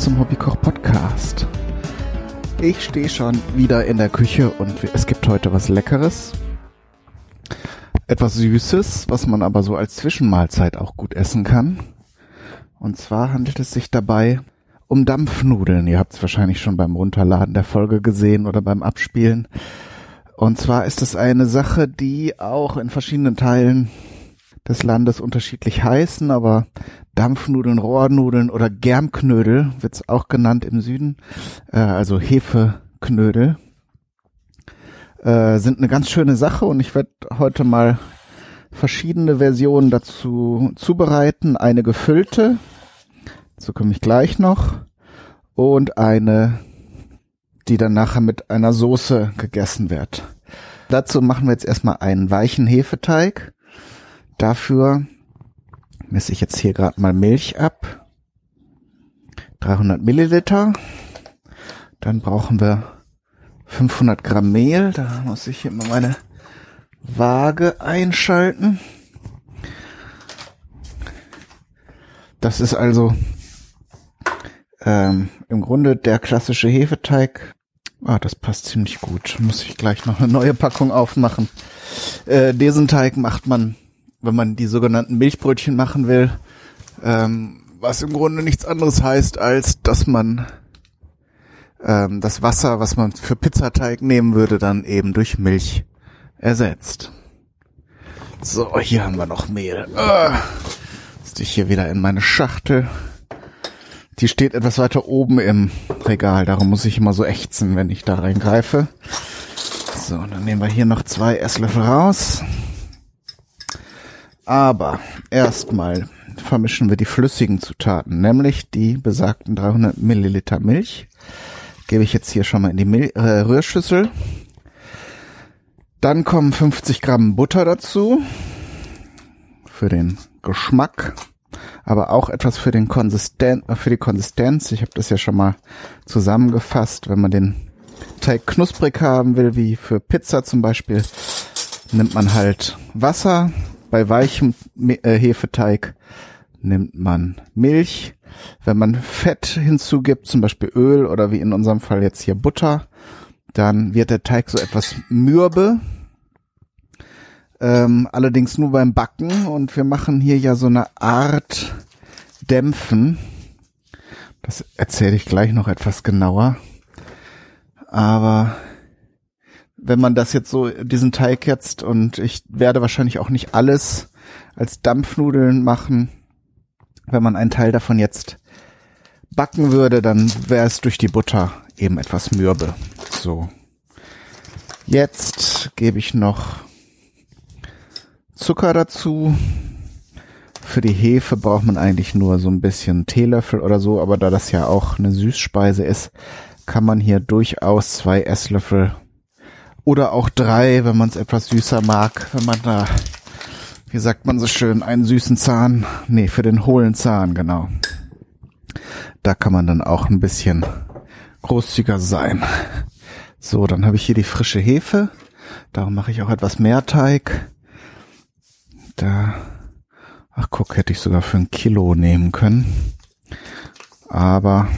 zum Hobbykoch Podcast. Ich stehe schon wieder in der Küche und es gibt heute was Leckeres. Etwas Süßes, was man aber so als Zwischenmahlzeit auch gut essen kann. Und zwar handelt es sich dabei um Dampfnudeln. Ihr habt es wahrscheinlich schon beim Runterladen der Folge gesehen oder beim Abspielen. Und zwar ist es eine Sache, die auch in verschiedenen Teilen des Landes unterschiedlich heißen, aber Dampfnudeln, Rohrnudeln oder Germknödel wird's auch genannt im Süden, äh, also Hefeknödel, äh, sind eine ganz schöne Sache und ich werde heute mal verschiedene Versionen dazu zubereiten. Eine gefüllte, so komme ich gleich noch, und eine, die dann nachher mit einer Soße gegessen wird. Dazu machen wir jetzt erstmal einen weichen Hefeteig. Dafür messe ich jetzt hier gerade mal Milch ab. 300 Milliliter. Dann brauchen wir 500 Gramm Mehl. Da muss ich hier mal meine Waage einschalten. Das ist also ähm, im Grunde der klassische Hefeteig. Ah, das passt ziemlich gut. Muss ich gleich noch eine neue Packung aufmachen. Äh, diesen Teig macht man wenn man die sogenannten Milchbrötchen machen will, ähm, was im Grunde nichts anderes heißt, als dass man ähm, das Wasser, was man für Pizzateig nehmen würde, dann eben durch Milch ersetzt. So, hier haben wir noch Mehl. Uh, ist ich hier wieder in meine Schachtel. Die steht etwas weiter oben im Regal, darum muss ich immer so ächzen, wenn ich da reingreife. So, dann nehmen wir hier noch zwei Esslöffel raus. Aber erstmal vermischen wir die flüssigen Zutaten, nämlich die besagten 300 Milliliter Milch. Gebe ich jetzt hier schon mal in die Mil äh, Rührschüssel. Dann kommen 50 Gramm Butter dazu für den Geschmack, aber auch etwas für den Konsisten äh, für die Konsistenz. Ich habe das ja schon mal zusammengefasst. Wenn man den Teig knusprig haben will, wie für Pizza zum Beispiel, nimmt man halt Wasser, bei weichem äh, Hefeteig nimmt man Milch. Wenn man Fett hinzugibt, zum Beispiel Öl oder wie in unserem Fall jetzt hier Butter, dann wird der Teig so etwas mürbe. Ähm, allerdings nur beim Backen und wir machen hier ja so eine Art Dämpfen. Das erzähle ich gleich noch etwas genauer. Aber wenn man das jetzt so, diesen Teig jetzt, und ich werde wahrscheinlich auch nicht alles als Dampfnudeln machen, wenn man einen Teil davon jetzt backen würde, dann wäre es durch die Butter eben etwas mürbe. So. Jetzt gebe ich noch Zucker dazu. Für die Hefe braucht man eigentlich nur so ein bisschen Teelöffel oder so, aber da das ja auch eine Süßspeise ist, kann man hier durchaus zwei Esslöffel oder auch drei, wenn man es etwas süßer mag, wenn man da, wie sagt man so schön, einen süßen Zahn, nee, für den hohlen Zahn, genau. Da kann man dann auch ein bisschen großzügiger sein. So, dann habe ich hier die frische Hefe. Darum mache ich auch etwas mehr Teig. Da, ach guck, hätte ich sogar für ein Kilo nehmen können. Aber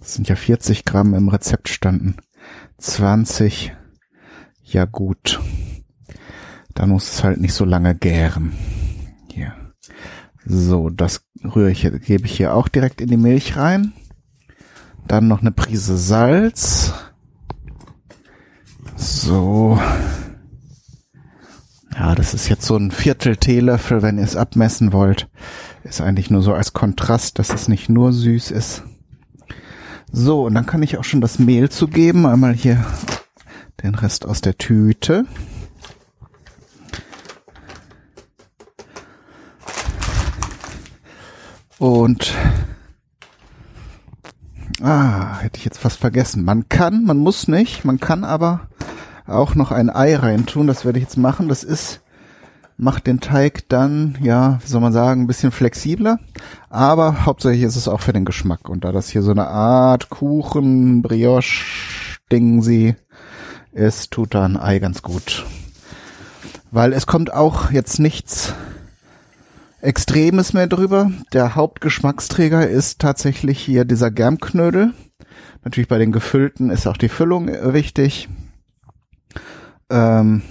es sind ja 40 Gramm im Rezept standen. 20 ja gut. Dann muss es halt nicht so lange gären. Hier. So, das rühre ich, gebe ich hier auch direkt in die Milch rein. Dann noch eine Prise Salz. So. Ja, das ist jetzt so ein Viertel Teelöffel, wenn ihr es abmessen wollt. Ist eigentlich nur so als Kontrast, dass es nicht nur süß ist. So, und dann kann ich auch schon das Mehl zugeben. Einmal hier den Rest aus der Tüte. Und ah, hätte ich jetzt fast vergessen. Man kann, man muss nicht, man kann aber auch noch ein Ei reintun. Das werde ich jetzt machen. Das ist macht den Teig dann, ja, wie soll man sagen, ein bisschen flexibler. Aber hauptsächlich ist es auch für den Geschmack. Und da das hier so eine Art Kuchen, Brioche-Ding sie es tut da ein Ei ganz gut. Weil es kommt auch jetzt nichts Extremes mehr drüber. Der Hauptgeschmacksträger ist tatsächlich hier dieser Germknödel. Natürlich bei den gefüllten ist auch die Füllung wichtig. Ähm,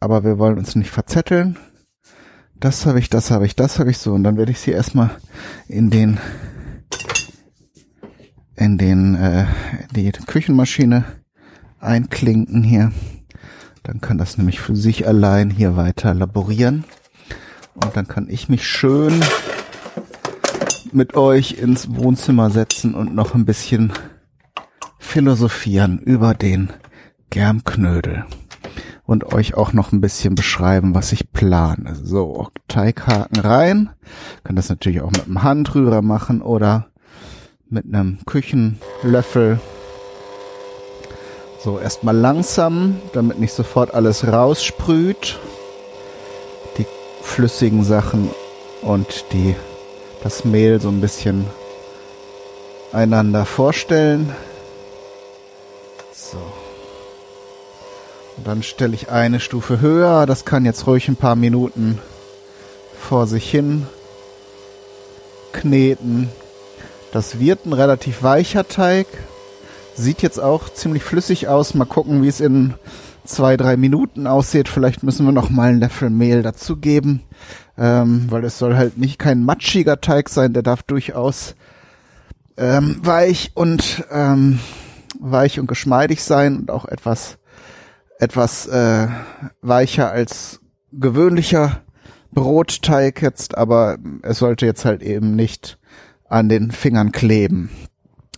aber wir wollen uns nicht verzetteln. Das habe ich, das habe ich, das habe ich so. Und dann werde ich sie erstmal in den in den äh, die Küchenmaschine einklinken hier. Dann kann das nämlich für sich allein hier weiter laborieren. Und dann kann ich mich schön mit euch ins Wohnzimmer setzen und noch ein bisschen philosophieren über den Germknödel und euch auch noch ein bisschen beschreiben, was ich plane. So, Teighaken rein. Kann das natürlich auch mit einem Handrührer machen oder mit einem Küchenlöffel. So, erstmal langsam, damit nicht sofort alles raussprüht. Die flüssigen Sachen und die, das Mehl so ein bisschen einander vorstellen. So. Und dann stelle ich eine Stufe höher. Das kann jetzt ruhig ein paar Minuten vor sich hin kneten. Das wird ein relativ weicher Teig. Sieht jetzt auch ziemlich flüssig aus. Mal gucken, wie es in zwei, drei Minuten aussieht. Vielleicht müssen wir noch mal einen Löffel Mehl dazugeben, ähm, weil es soll halt nicht kein matschiger Teig sein. Der darf durchaus ähm, weich und ähm, weich und geschmeidig sein und auch etwas etwas äh, weicher als gewöhnlicher Brotteig jetzt, aber es sollte jetzt halt eben nicht an den Fingern kleben.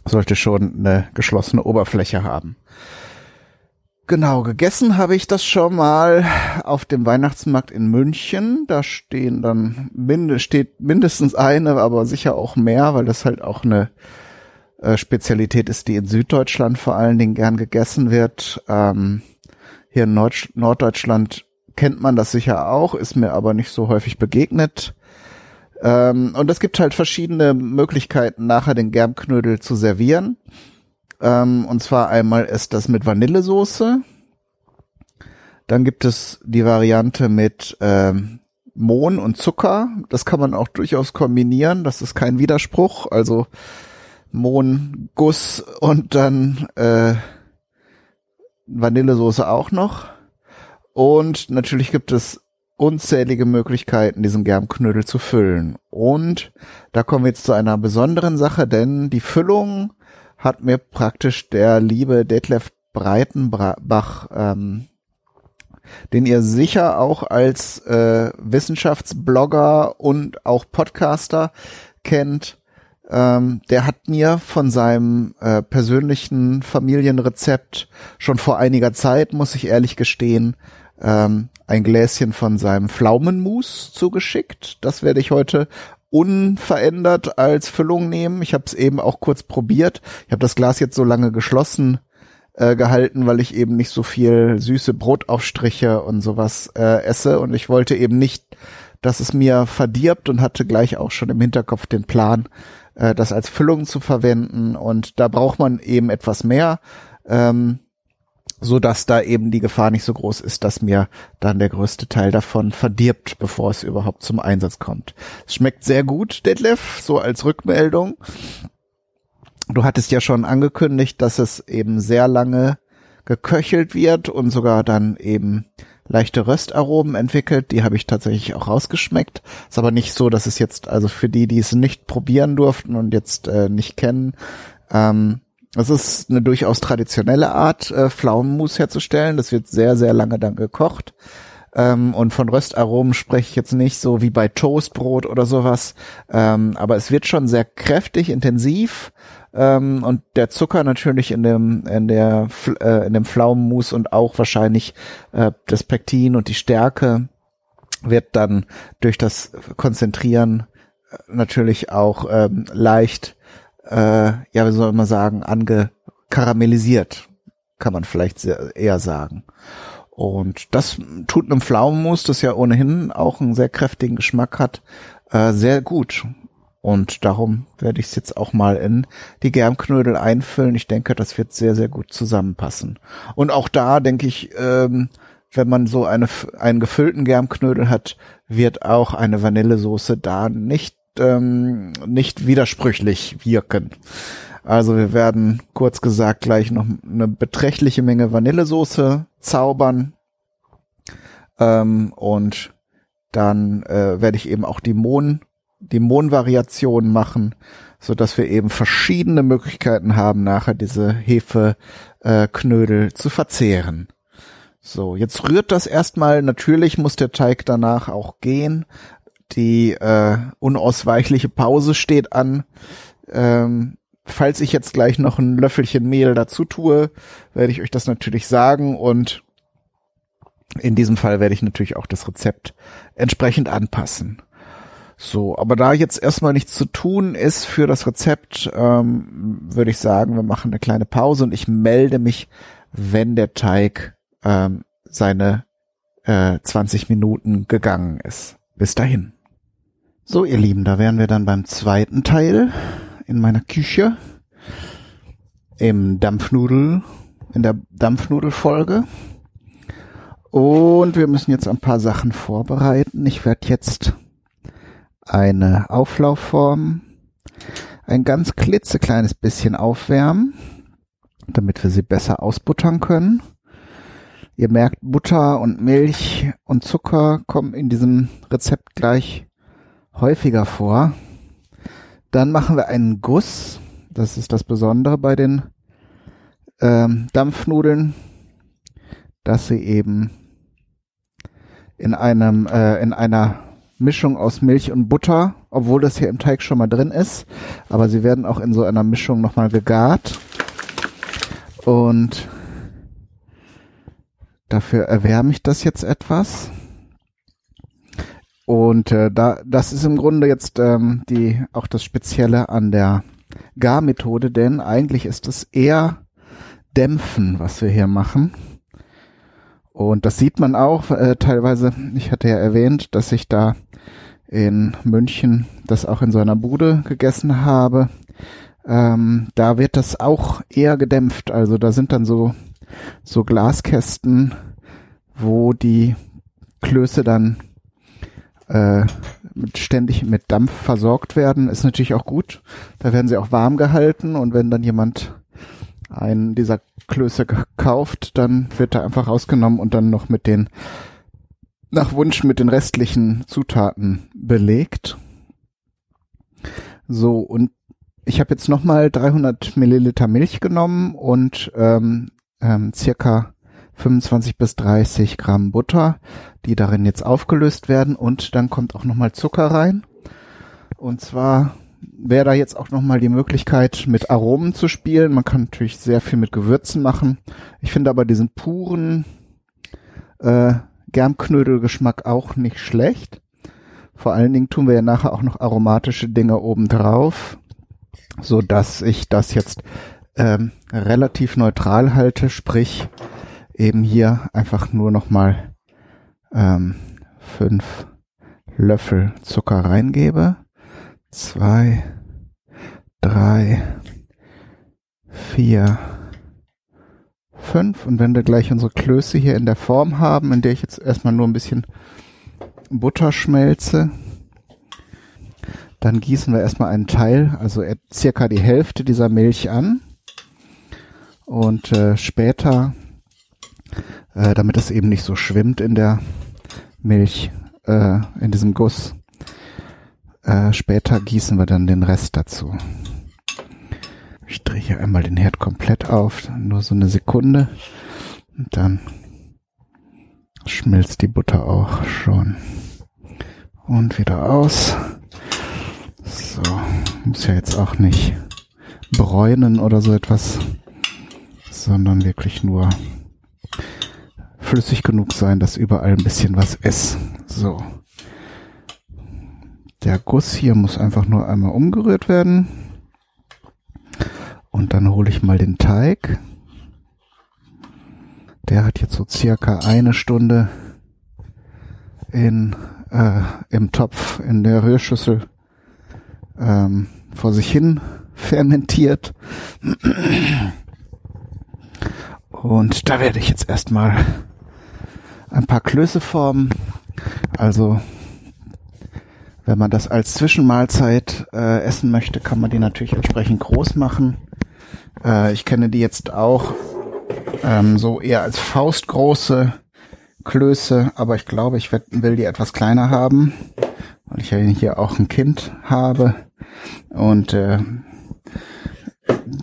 Sollte schon eine geschlossene Oberfläche haben. Genau, gegessen habe ich das schon mal auf dem Weihnachtsmarkt in München. Da stehen dann minde, steht mindestens eine, aber sicher auch mehr, weil das halt auch eine äh, Spezialität ist, die in Süddeutschland vor allen Dingen gern gegessen wird. Ähm, hier in Nord Norddeutschland kennt man das sicher auch, ist mir aber nicht so häufig begegnet. Ähm, und es gibt halt verschiedene Möglichkeiten, nachher den Germknödel zu servieren. Ähm, und zwar einmal ist das mit Vanillesoße. Dann gibt es die Variante mit ähm, Mohn und Zucker. Das kann man auch durchaus kombinieren. Das ist kein Widerspruch. Also Mohn, Guss und dann äh, Vanillesoße auch noch. Und natürlich gibt es unzählige Möglichkeiten, diesen Germknödel zu füllen. Und da kommen wir jetzt zu einer besonderen Sache, denn die Füllung hat mir praktisch der liebe Detlef Breitenbach, ähm, den ihr sicher auch als äh, Wissenschaftsblogger und auch Podcaster kennt, ähm, der hat mir von seinem äh, persönlichen Familienrezept schon vor einiger Zeit, muss ich ehrlich gestehen, ähm, ein Gläschen von seinem Pflaumenmus zugeschickt. Das werde ich heute unverändert als Füllung nehmen. Ich habe es eben auch kurz probiert. Ich habe das Glas jetzt so lange geschlossen äh, gehalten, weil ich eben nicht so viel süße Brotaufstriche und sowas äh, esse und ich wollte eben nicht, dass es mir verdirbt und hatte gleich auch schon im Hinterkopf den Plan, äh, das als Füllung zu verwenden und da braucht man eben etwas mehr, ähm, so dass da eben die Gefahr nicht so groß ist, dass mir dann der größte Teil davon verdirbt, bevor es überhaupt zum Einsatz kommt. Es schmeckt sehr gut, Detlef, so als Rückmeldung. Du hattest ja schon angekündigt, dass es eben sehr lange geköchelt wird und sogar dann eben leichte Röstaromen entwickelt. Die habe ich tatsächlich auch rausgeschmeckt. Ist aber nicht so, dass es jetzt, also für die, die es nicht probieren durften und jetzt äh, nicht kennen, ähm, es ist eine durchaus traditionelle Art, äh, Pflaumenmus herzustellen. Das wird sehr, sehr lange dann gekocht. Ähm, und von Röstaromen spreche ich jetzt nicht so wie bei Toastbrot oder sowas. Ähm, aber es wird schon sehr kräftig, intensiv ähm, und der Zucker natürlich in dem in der äh, in dem Pflaumenmus und auch wahrscheinlich äh, das Pektin und die Stärke wird dann durch das Konzentrieren äh, natürlich auch ähm, leicht äh, ja wie soll man sagen angekaramellisiert kann man vielleicht eher sagen und das tut einem Pflaumenmus, das ja ohnehin auch einen sehr kräftigen Geschmack hat, äh, sehr gut. Und darum werde ich es jetzt auch mal in die Germknödel einfüllen. Ich denke, das wird sehr, sehr gut zusammenpassen. Und auch da denke ich, ähm, wenn man so eine, einen gefüllten Germknödel hat, wird auch eine Vanillesoße da nicht, ähm, nicht widersprüchlich wirken. Also wir werden kurz gesagt gleich noch eine beträchtliche Menge Vanillesoße zaubern. Ähm, und dann äh, werde ich eben auch die Mohn, die Mohnvariation machen, so dass wir eben verschiedene Möglichkeiten haben, nachher diese Hefeknödel äh, zu verzehren. So, jetzt rührt das erstmal. Natürlich muss der Teig danach auch gehen. Die äh, unausweichliche Pause steht an. Ähm, falls ich jetzt gleich noch ein Löffelchen Mehl dazu tue, werde ich euch das natürlich sagen und in diesem Fall werde ich natürlich auch das Rezept entsprechend anpassen. So, aber da jetzt erstmal nichts zu tun ist für das Rezept, ähm, würde ich sagen, wir machen eine kleine Pause und ich melde mich, wenn der Teig ähm, seine äh, 20 Minuten gegangen ist. Bis dahin. So, ihr Lieben, da wären wir dann beim zweiten Teil in meiner Küche im Dampfnudel, in der Dampfnudelfolge. Und wir müssen jetzt ein paar Sachen vorbereiten. Ich werde jetzt eine Auflaufform ein ganz klitzekleines bisschen aufwärmen, damit wir sie besser ausbuttern können. Ihr merkt, Butter und Milch und Zucker kommen in diesem Rezept gleich häufiger vor. Dann machen wir einen Guss. Das ist das Besondere bei den ähm, Dampfnudeln, dass sie eben in einem äh, in einer Mischung aus Milch und Butter, obwohl das hier im Teig schon mal drin ist, aber sie werden auch in so einer Mischung nochmal gegart. Und Dafür erwärme ich das jetzt etwas. Und äh, da, das ist im Grunde jetzt ähm, die auch das Spezielle an der Garmethode, denn eigentlich ist es eher Dämpfen, was wir hier machen. Und das sieht man auch äh, teilweise. Ich hatte ja erwähnt, dass ich da in München das auch in so einer Bude gegessen habe. Ähm, da wird das auch eher gedämpft. Also da sind dann so so Glaskästen, wo die Klöße dann äh, ständig mit Dampf versorgt werden, ist natürlich auch gut. Da werden sie auch warm gehalten und wenn dann jemand einen dieser Klöße kauft, dann wird er einfach rausgenommen und dann noch mit den nach Wunsch mit den restlichen Zutaten belegt. So und ich habe jetzt nochmal 300 Milliliter Milch genommen und ähm, ähm, circa 25 bis 30 Gramm Butter, die darin jetzt aufgelöst werden und dann kommt auch nochmal Zucker rein. Und zwar wäre da jetzt auch nochmal die Möglichkeit, mit Aromen zu spielen. Man kann natürlich sehr viel mit Gewürzen machen. Ich finde aber diesen puren äh, Germknödelgeschmack auch nicht schlecht. Vor allen Dingen tun wir ja nachher auch noch aromatische Dinge oben drauf, so dass ich das jetzt ähm, relativ neutral halte, sprich eben hier einfach nur noch mal ähm, fünf Löffel Zucker reingebe. Zwei, drei, vier, fünf. Und wenn wir gleich unsere Klöße hier in der Form haben, in der ich jetzt erstmal nur ein bisschen Butter schmelze, dann gießen wir erstmal einen Teil, also circa die Hälfte dieser Milch an. Und äh, später, äh, damit es eben nicht so schwimmt in der Milch, äh, in diesem Guss, äh, später gießen wir dann den Rest dazu. Ich drehe hier einmal den Herd komplett auf, nur so eine Sekunde. Und dann schmilzt die Butter auch schon. Und wieder aus. So, muss ja jetzt auch nicht bräunen oder so etwas sondern wirklich nur flüssig genug sein, dass überall ein bisschen was ist. So. Der Guss hier muss einfach nur einmal umgerührt werden. Und dann hole ich mal den Teig. Der hat jetzt so circa eine Stunde in, äh, im Topf in der Rührschüssel ähm, vor sich hin fermentiert. Und da werde ich jetzt erstmal ein paar Klößeformen. Also wenn man das als Zwischenmahlzeit äh, essen möchte, kann man die natürlich entsprechend groß machen. Äh, ich kenne die jetzt auch ähm, so eher als faustgroße Klöße, aber ich glaube, ich will die etwas kleiner haben, weil ich ja hier auch ein Kind habe und äh,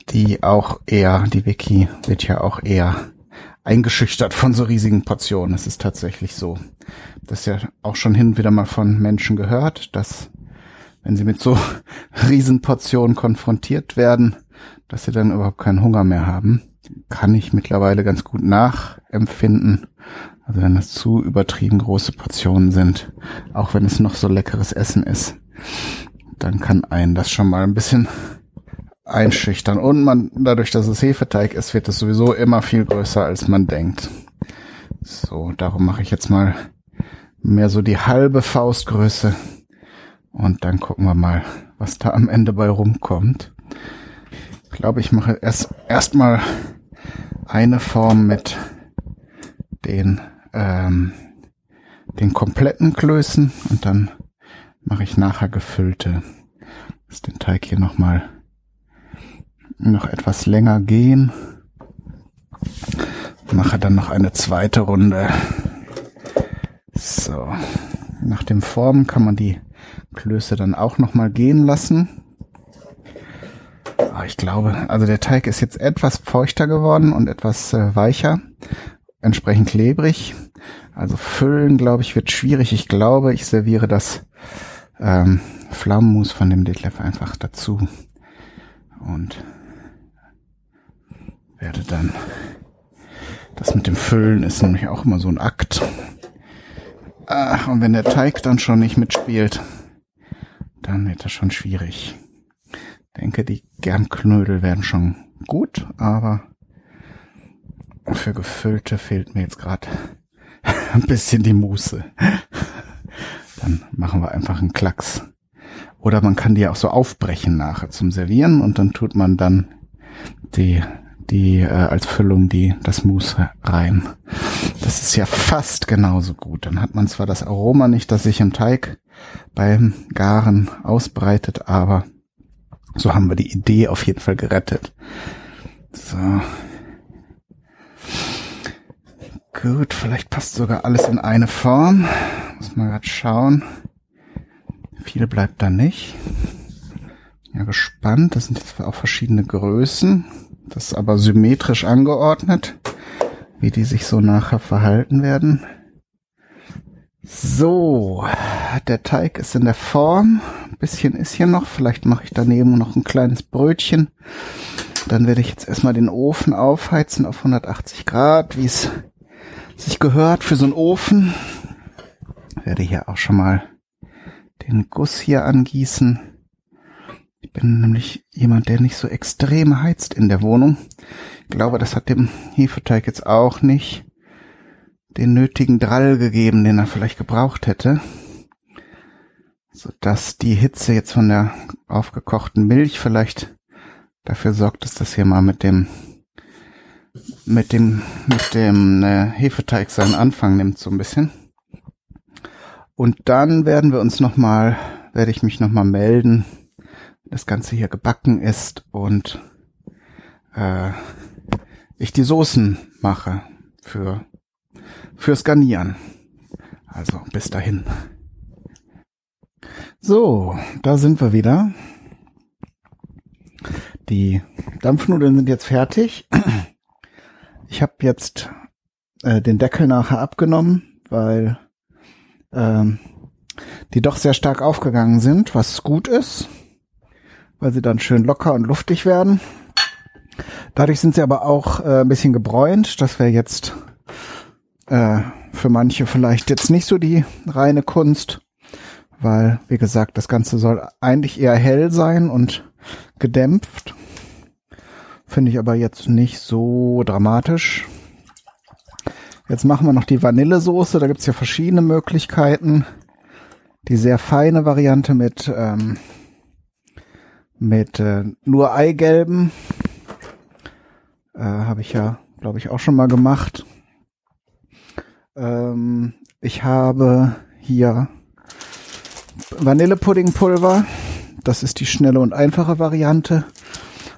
die auch eher, die Wiki wird ja auch eher eingeschüchtert von so riesigen Portionen. Es ist tatsächlich so. Das ist ja auch schon hin und wieder mal von Menschen gehört, dass wenn sie mit so Riesenportionen konfrontiert werden, dass sie dann überhaupt keinen Hunger mehr haben. Kann ich mittlerweile ganz gut nachempfinden. Also wenn das zu übertrieben große Portionen sind, auch wenn es noch so leckeres Essen ist, dann kann einen das schon mal ein bisschen einschüchtern. Und man, dadurch, dass es Hefeteig ist, wird es sowieso immer viel größer, als man denkt. So, darum mache ich jetzt mal mehr so die halbe Faustgröße. Und dann gucken wir mal, was da am Ende bei rumkommt. Ich glaube, ich mache erst erstmal eine Form mit den ähm, den kompletten Klößen und dann mache ich nachher gefüllte. Lass den Teig hier nochmal noch etwas länger gehen. Mache dann noch eine zweite Runde. So. Nach dem Formen kann man die Klöße dann auch nochmal gehen lassen. Ah, ich glaube, also der Teig ist jetzt etwas feuchter geworden und etwas äh, weicher, entsprechend klebrig. Also füllen, glaube ich, wird schwierig. Ich glaube, ich serviere das ähm, Pflaumenmus von dem Detlef einfach dazu. Und werde dann, das mit dem Füllen ist nämlich auch immer so ein Akt. Ach, und wenn der Teig dann schon nicht mitspielt, dann wird das schon schwierig. Ich denke, die Germknödel werden schon gut, aber für Gefüllte fehlt mir jetzt gerade ein bisschen die Muße. Dann machen wir einfach einen Klacks. Oder man kann die auch so aufbrechen nachher zum Servieren und dann tut man dann die die äh, als Füllung die das Mousse rein. Das ist ja fast genauso gut. Dann hat man zwar das Aroma nicht, das sich im Teig beim Garen ausbreitet, aber so haben wir die Idee auf jeden Fall gerettet. So. Gut, vielleicht passt sogar alles in eine Form. Muss man gerade schauen. Viel bleibt da nicht. Ja, gespannt. Das sind jetzt auch verschiedene Größen. Das ist aber symmetrisch angeordnet, wie die sich so nachher verhalten werden. So, der Teig ist in der Form. Ein bisschen ist hier noch. Vielleicht mache ich daneben noch ein kleines Brötchen. Dann werde ich jetzt erstmal den Ofen aufheizen auf 180 Grad, wie es sich gehört für so einen Ofen. Werde hier auch schon mal den Guss hier angießen. Ich bin nämlich jemand, der nicht so extrem heizt in der Wohnung. Ich glaube, das hat dem Hefeteig jetzt auch nicht den nötigen Drall gegeben, den er vielleicht gebraucht hätte. Sodass die Hitze jetzt von der aufgekochten Milch vielleicht dafür sorgt, dass das hier mal mit dem mit dem mit dem äh, Hefeteig seinen Anfang nimmt so ein bisschen. Und dann werden wir uns noch mal werde ich mich noch mal melden das Ganze hier gebacken ist und äh, ich die Soßen mache für fürs Garnieren. Also bis dahin. So, da sind wir wieder. Die Dampfnudeln sind jetzt fertig. Ich habe jetzt äh, den Deckel nachher abgenommen, weil ähm, die doch sehr stark aufgegangen sind, was gut ist weil sie dann schön locker und luftig werden. Dadurch sind sie aber auch äh, ein bisschen gebräunt. Das wäre jetzt äh, für manche vielleicht jetzt nicht so die reine Kunst, weil, wie gesagt, das Ganze soll eigentlich eher hell sein und gedämpft. Finde ich aber jetzt nicht so dramatisch. Jetzt machen wir noch die Vanillesoße. Da gibt's ja verschiedene Möglichkeiten. Die sehr feine Variante mit ähm, mit äh, nur Eigelben. Äh, Habe ich ja, glaube ich, auch schon mal gemacht. Ähm, ich habe hier Vanillepuddingpulver. Das ist die schnelle und einfache Variante.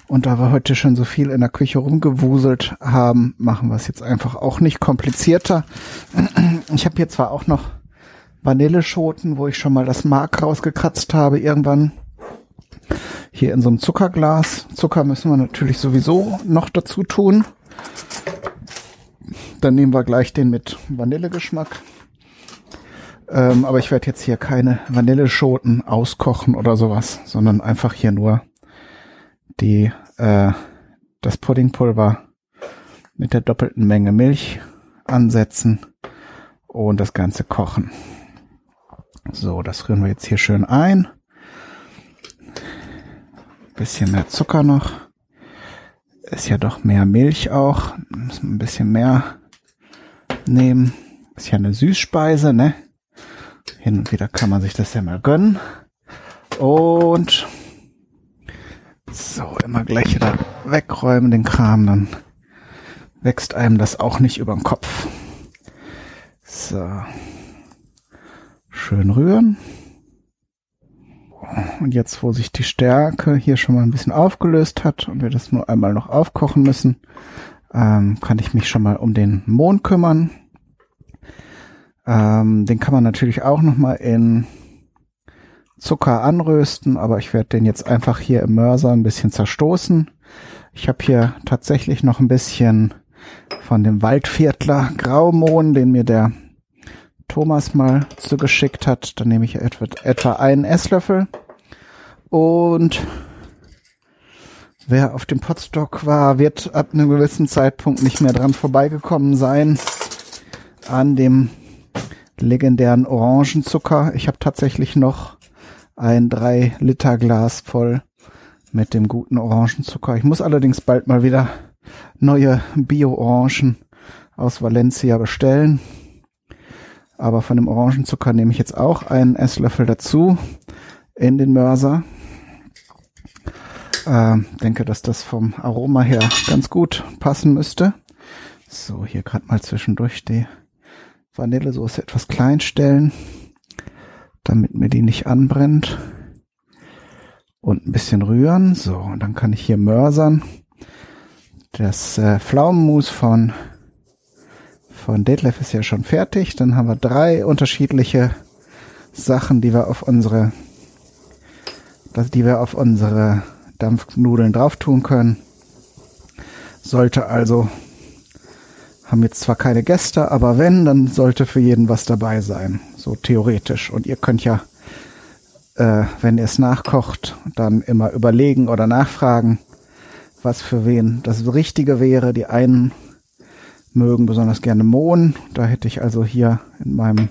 Und da wir heute schon so viel in der Küche rumgewuselt haben, machen wir es jetzt einfach auch nicht komplizierter. Ich habe hier zwar auch noch Vanilleschoten, wo ich schon mal das Mark rausgekratzt habe irgendwann. Hier in so einem Zuckerglas. Zucker müssen wir natürlich sowieso noch dazu tun. Dann nehmen wir gleich den mit Vanillegeschmack. Ähm, aber ich werde jetzt hier keine Vanilleschoten auskochen oder sowas, sondern einfach hier nur die äh, das Puddingpulver mit der doppelten Menge Milch ansetzen und das Ganze kochen. So, das rühren wir jetzt hier schön ein. Bisschen mehr Zucker noch. Ist ja doch mehr Milch auch. Müssen wir ein bisschen mehr nehmen. Ist ja eine Süßspeise, ne? Hin und wieder kann man sich das ja mal gönnen. Und so, immer gleich wieder wegräumen den Kram, dann wächst einem das auch nicht über den Kopf. So. Schön rühren. Und jetzt, wo sich die Stärke hier schon mal ein bisschen aufgelöst hat und wir das nur einmal noch aufkochen müssen, ähm, kann ich mich schon mal um den Mohn kümmern. Ähm, den kann man natürlich auch noch mal in Zucker anrösten, aber ich werde den jetzt einfach hier im Mörser ein bisschen zerstoßen. Ich habe hier tatsächlich noch ein bisschen von dem Waldviertler Graumohn, den mir der Thomas mal zugeschickt hat. Dann nehme ich etwa, etwa einen Esslöffel. Und wer auf dem Potstock war, wird ab einem gewissen Zeitpunkt nicht mehr dran vorbeigekommen sein an dem legendären Orangenzucker. Ich habe tatsächlich noch ein 3 Liter Glas voll mit dem guten Orangenzucker. Ich muss allerdings bald mal wieder neue Bio-Orangen aus Valencia bestellen. Aber von dem Orangenzucker nehme ich jetzt auch einen Esslöffel dazu in den Mörser. Äh, denke, dass das vom Aroma her ganz gut passen müsste. So, hier gerade mal zwischendurch die Vanillesoße etwas klein stellen, damit mir die nicht anbrennt. Und ein bisschen rühren. So, und dann kann ich hier mörsern. Das äh, Pflaumenmus von von Detlef ist ja schon fertig. Dann haben wir drei unterschiedliche Sachen, die wir auf unsere, die wir auf unsere Dampfnudeln drauf tun können. Sollte also, haben jetzt zwar keine Gäste, aber wenn, dann sollte für jeden was dabei sein. So theoretisch. Und ihr könnt ja, äh, wenn ihr es nachkocht, dann immer überlegen oder nachfragen, was für wen das Richtige wäre. Die einen mögen besonders gerne Mohn. Da hätte ich also hier in meinem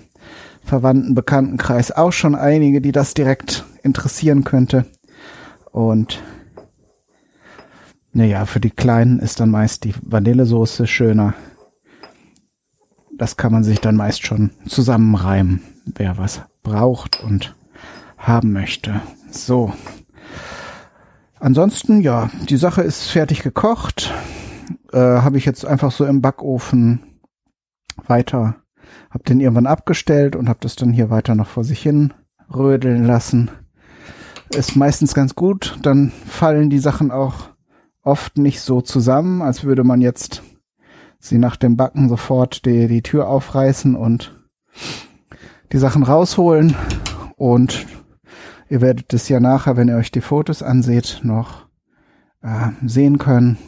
verwandten Bekanntenkreis auch schon einige, die das direkt interessieren könnte. Und naja, für die Kleinen ist dann meist die Vanillesoße schöner. Das kann man sich dann meist schon zusammenreimen, wer was braucht und haben möchte. So. Ansonsten, ja, die Sache ist fertig gekocht äh, habe ich jetzt einfach so im Backofen weiter, habe den irgendwann abgestellt und habe das dann hier weiter noch vor sich hin rödeln lassen. Ist meistens ganz gut, dann fallen die Sachen auch oft nicht so zusammen, als würde man jetzt sie nach dem Backen sofort die, die Tür aufreißen und die Sachen rausholen und ihr werdet es ja nachher, wenn ihr euch die Fotos anseht, noch äh, sehen können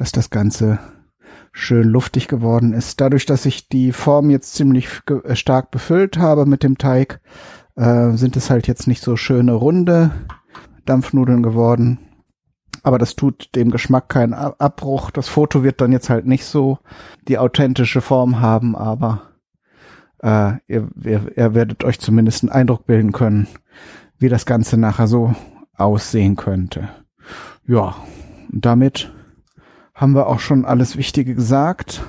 dass das Ganze schön luftig geworden ist. Dadurch, dass ich die Form jetzt ziemlich äh, stark befüllt habe mit dem Teig, äh, sind es halt jetzt nicht so schöne runde Dampfnudeln geworden. Aber das tut dem Geschmack keinen Abbruch. Das Foto wird dann jetzt halt nicht so die authentische Form haben, aber äh, ihr, ihr, ihr werdet euch zumindest einen Eindruck bilden können, wie das Ganze nachher so aussehen könnte. Ja, damit haben wir auch schon alles Wichtige gesagt.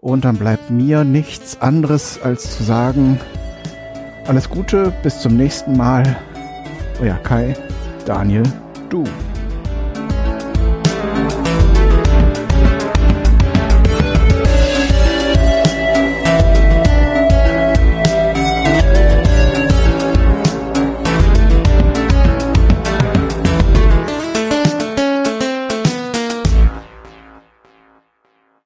Und dann bleibt mir nichts anderes als zu sagen, alles Gute, bis zum nächsten Mal. Euer Kai, Daniel, du.